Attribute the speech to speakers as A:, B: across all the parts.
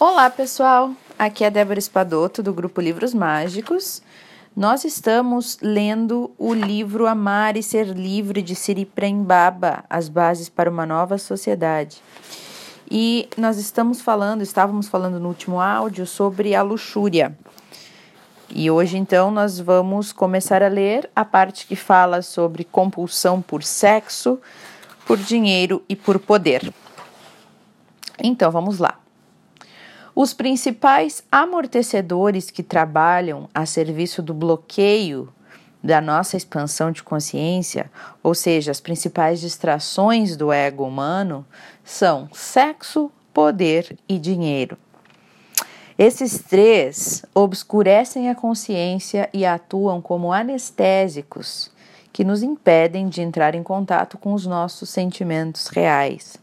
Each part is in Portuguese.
A: Olá, pessoal! Aqui é Débora Espadoto, do grupo Livros Mágicos. Nós estamos lendo o livro Amar e Ser Livre de Siri Prembaba, As Bases para uma Nova Sociedade. E nós estamos falando, estávamos falando no último áudio sobre a luxúria. E hoje, então, nós vamos começar a ler a parte que fala sobre compulsão por sexo, por dinheiro e por poder. Então, vamos lá. Os principais amortecedores que trabalham a serviço do bloqueio da nossa expansão de consciência, ou seja, as principais distrações do ego humano, são sexo, poder e dinheiro. Esses três obscurecem a consciência e atuam como anestésicos que nos impedem de entrar em contato com os nossos sentimentos reais.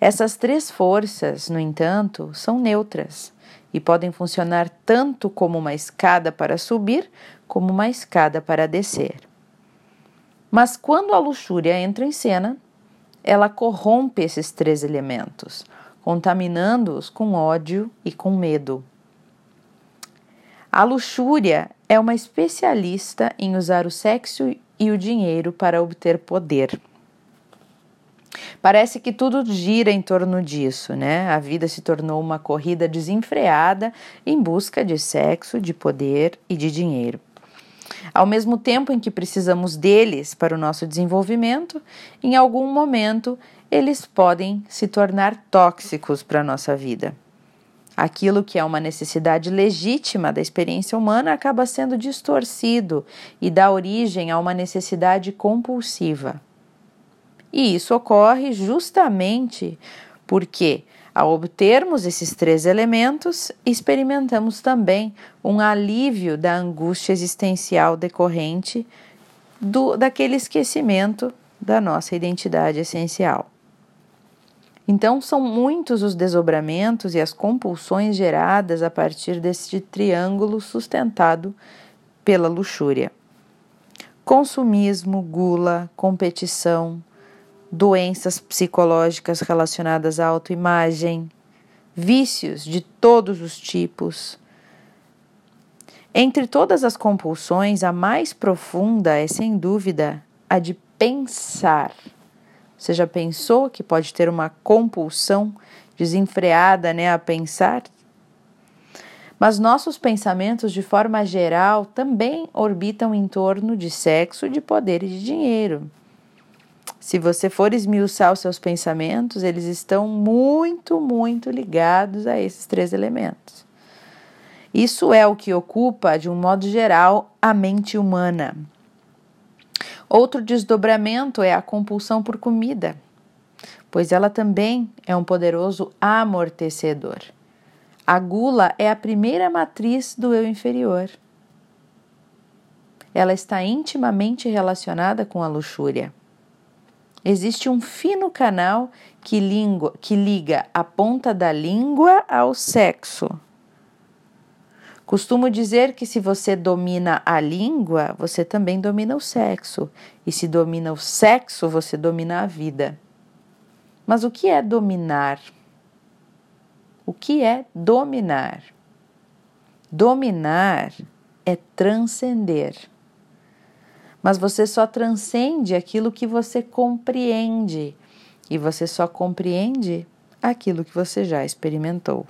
A: Essas três forças, no entanto, são neutras e podem funcionar tanto como uma escada para subir como uma escada para descer. Mas quando a luxúria entra em cena, ela corrompe esses três elementos, contaminando-os com ódio e com medo. A luxúria é uma especialista em usar o sexo e o dinheiro para obter poder. Parece que tudo gira em torno disso, né? A vida se tornou uma corrida desenfreada em busca de sexo, de poder e de dinheiro. Ao mesmo tempo em que precisamos deles para o nosso desenvolvimento, em algum momento eles podem se tornar tóxicos para a nossa vida. Aquilo que é uma necessidade legítima da experiência humana acaba sendo distorcido e dá origem a uma necessidade compulsiva. E isso ocorre justamente porque, ao obtermos esses três elementos, experimentamos também um alívio da angústia existencial decorrente do, daquele esquecimento da nossa identidade essencial. Então, são muitos os desdobramentos e as compulsões geradas a partir deste triângulo sustentado pela luxúria: consumismo, gula, competição, doenças psicológicas relacionadas à autoimagem, vícios de todos os tipos. Entre todas as compulsões, a mais profunda é, sem dúvida, a de pensar. Você já pensou que pode ter uma compulsão desenfreada né, a pensar? Mas nossos pensamentos, de forma geral, também orbitam em torno de sexo, de poder e de dinheiro. Se você for esmiuçar os seus pensamentos, eles estão muito, muito ligados a esses três elementos. Isso é o que ocupa, de um modo geral, a mente humana. Outro desdobramento é a compulsão por comida, pois ela também é um poderoso amortecedor. A gula é a primeira matriz do eu inferior. Ela está intimamente relacionada com a luxúria. Existe um fino canal que, que liga a ponta da língua ao sexo. Costumo dizer que se você domina a língua, você também domina o sexo. E se domina o sexo, você domina a vida. Mas o que é dominar? O que é dominar? Dominar é transcender mas você só transcende aquilo que você compreende e você só compreende aquilo que você já experimentou.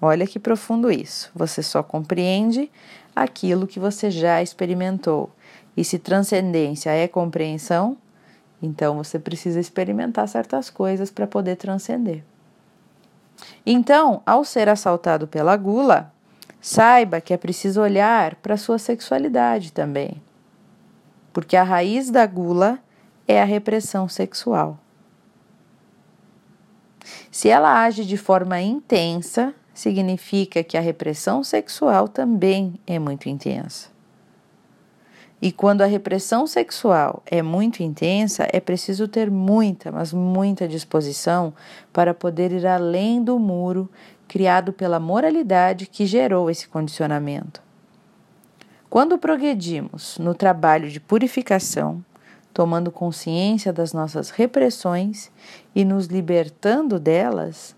A: Olha que profundo isso. Você só compreende aquilo que você já experimentou. E se transcendência é compreensão, então você precisa experimentar certas coisas para poder transcender. Então, ao ser assaltado pela gula, Saiba que é preciso olhar para a sua sexualidade também, porque a raiz da gula é a repressão sexual. Se ela age de forma intensa, significa que a repressão sexual também é muito intensa. E quando a repressão sexual é muito intensa, é preciso ter muita, mas muita disposição para poder ir além do muro criado pela moralidade que gerou esse condicionamento. Quando progredimos no trabalho de purificação, tomando consciência das nossas repressões e nos libertando delas,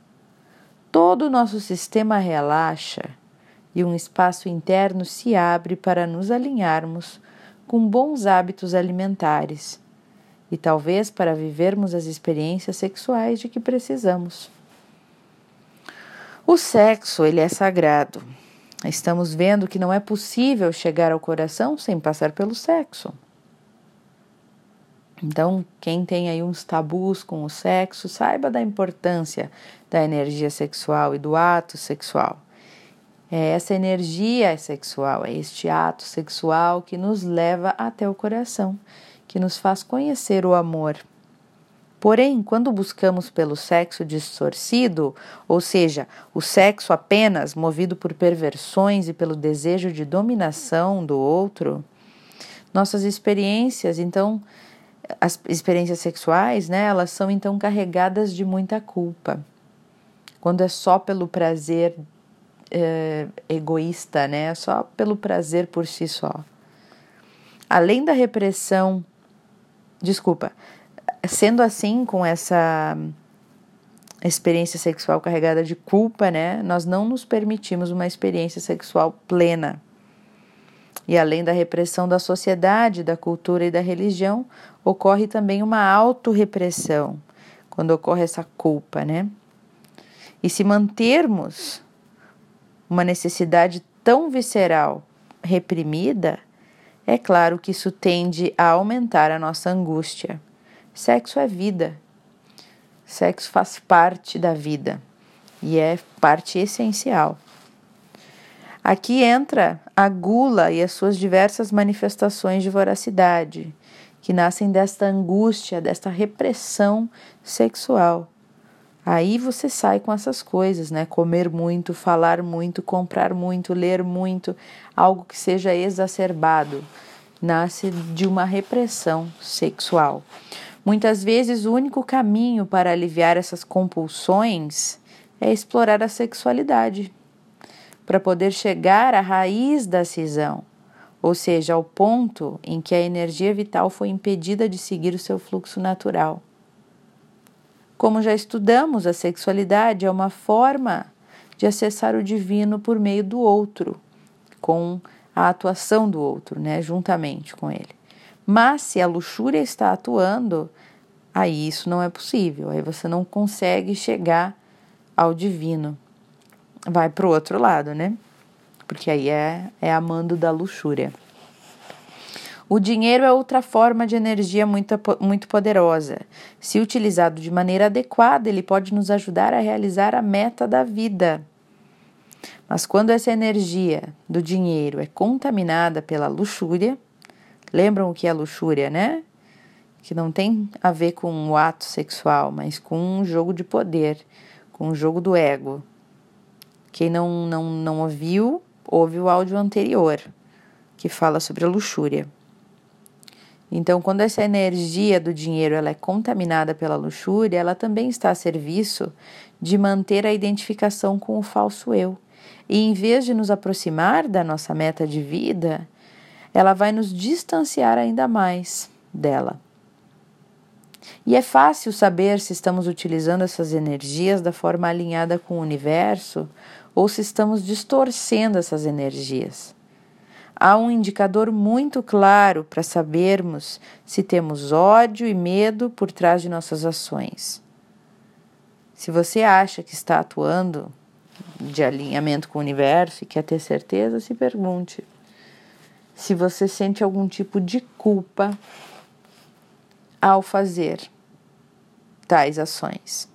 A: todo o nosso sistema relaxa e um espaço interno se abre para nos alinharmos com bons hábitos alimentares e talvez para vivermos as experiências sexuais de que precisamos. O sexo, ele é sagrado. Estamos vendo que não é possível chegar ao coração sem passar pelo sexo. Então, quem tem aí uns tabus com o sexo, saiba da importância da energia sexual e do ato sexual. É essa energia sexual, é este ato sexual que nos leva até o coração, que nos faz conhecer o amor. Porém, quando buscamos pelo sexo distorcido, ou seja, o sexo apenas movido por perversões e pelo desejo de dominação do outro, nossas experiências, então, as experiências sexuais, né, elas são então carregadas de muita culpa. Quando é só pelo prazer é, egoísta, né, só pelo prazer por si só. Além da repressão, desculpa, sendo assim, com essa experiência sexual carregada de culpa, né, nós não nos permitimos uma experiência sexual plena. E além da repressão da sociedade, da cultura e da religião, ocorre também uma autorrepressão quando ocorre essa culpa, né? E se mantermos uma necessidade tão visceral reprimida, é claro que isso tende a aumentar a nossa angústia. Sexo é vida. Sexo faz parte da vida e é parte essencial. Aqui entra a gula e as suas diversas manifestações de voracidade, que nascem desta angústia, desta repressão sexual. Aí você sai com essas coisas, né? Comer muito, falar muito, comprar muito, ler muito, algo que seja exacerbado. Nasce de uma repressão sexual. Muitas vezes, o único caminho para aliviar essas compulsões é explorar a sexualidade, para poder chegar à raiz da cisão, ou seja, ao ponto em que a energia vital foi impedida de seguir o seu fluxo natural. Como já estudamos, a sexualidade é uma forma de acessar o divino por meio do outro, com a atuação do outro, né, juntamente com ele. Mas se a luxúria está atuando, aí isso não é possível, aí você não consegue chegar ao divino. Vai para o outro lado, né? Porque aí é, é amando da luxúria. O dinheiro é outra forma de energia muito, muito poderosa. Se utilizado de maneira adequada, ele pode nos ajudar a realizar a meta da vida. Mas quando essa energia do dinheiro é contaminada pela luxúria, Lembram o que é luxúria, né? Que não tem a ver com o ato sexual, mas com um jogo de poder, com um jogo do ego. Quem não, não, não ouviu, ouve o áudio anterior, que fala sobre a luxúria. Então, quando essa energia do dinheiro ela é contaminada pela luxúria, ela também está a serviço de manter a identificação com o falso eu. E em vez de nos aproximar da nossa meta de vida, ela vai nos distanciar ainda mais dela. E é fácil saber se estamos utilizando essas energias da forma alinhada com o universo ou se estamos distorcendo essas energias. Há um indicador muito claro para sabermos se temos ódio e medo por trás de nossas ações. Se você acha que está atuando de alinhamento com o universo e quer ter certeza, se pergunte: se você sente algum tipo de culpa ao fazer tais ações.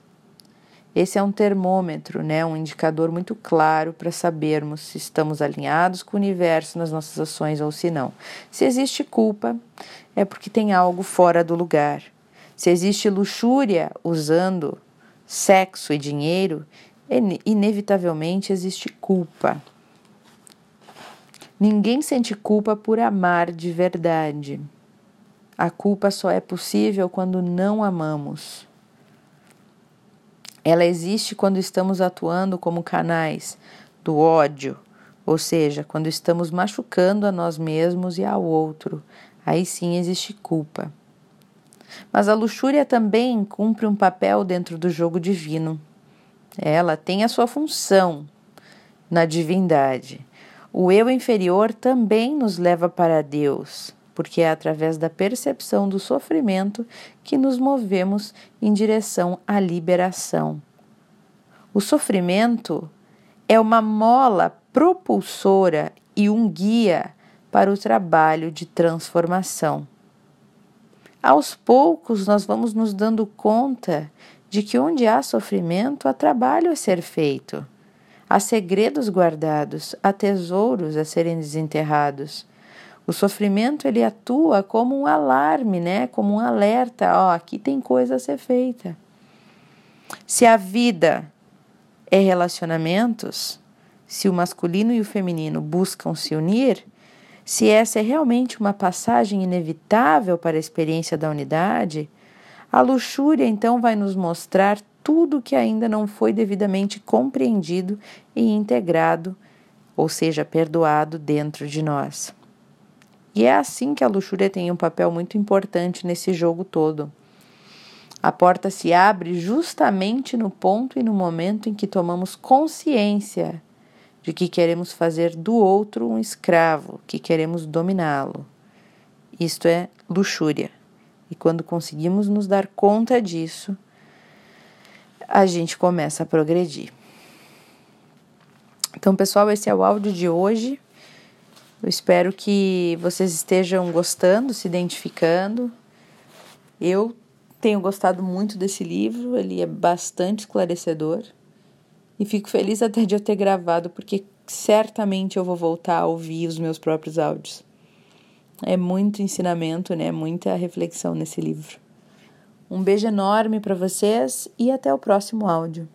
A: Esse é um termômetro, né, um indicador muito claro para sabermos se estamos alinhados com o universo nas nossas ações ou se não. Se existe culpa, é porque tem algo fora do lugar. Se existe luxúria usando sexo e dinheiro, inevitavelmente existe culpa. Ninguém sente culpa por amar de verdade. A culpa só é possível quando não amamos. Ela existe quando estamos atuando como canais do ódio, ou seja, quando estamos machucando a nós mesmos e ao outro. Aí sim existe culpa. Mas a luxúria também cumpre um papel dentro do jogo divino. Ela tem a sua função na divindade. O eu inferior também nos leva para Deus, porque é através da percepção do sofrimento que nos movemos em direção à liberação. O sofrimento é uma mola propulsora e um guia para o trabalho de transformação. Aos poucos, nós vamos nos dando conta de que onde há sofrimento, há trabalho a ser feito, há segredos guardados, há tesouros a serem desenterrados. O sofrimento ele atua como um alarme, né? Como um alerta, ó, aqui tem coisa a ser feita. Se a vida é relacionamentos, se o masculino e o feminino buscam se unir, se essa é realmente uma passagem inevitável para a experiência da unidade, a luxúria então vai nos mostrar tudo que ainda não foi devidamente compreendido e integrado, ou seja, perdoado dentro de nós. E é assim que a luxúria tem um papel muito importante nesse jogo todo. A porta se abre justamente no ponto e no momento em que tomamos consciência de que queremos fazer do outro um escravo, que queremos dominá-lo. Isto é luxúria. E quando conseguimos nos dar conta disso, a gente começa a progredir. Então, pessoal, esse é o áudio de hoje. Eu espero que vocês estejam gostando, se identificando. Eu tenho gostado muito desse livro, ele é bastante esclarecedor. E fico feliz até de eu ter gravado, porque certamente eu vou voltar a ouvir os meus próprios áudios. É muito ensinamento, né? Muita reflexão nesse livro. Um beijo enorme para vocês e até o próximo áudio.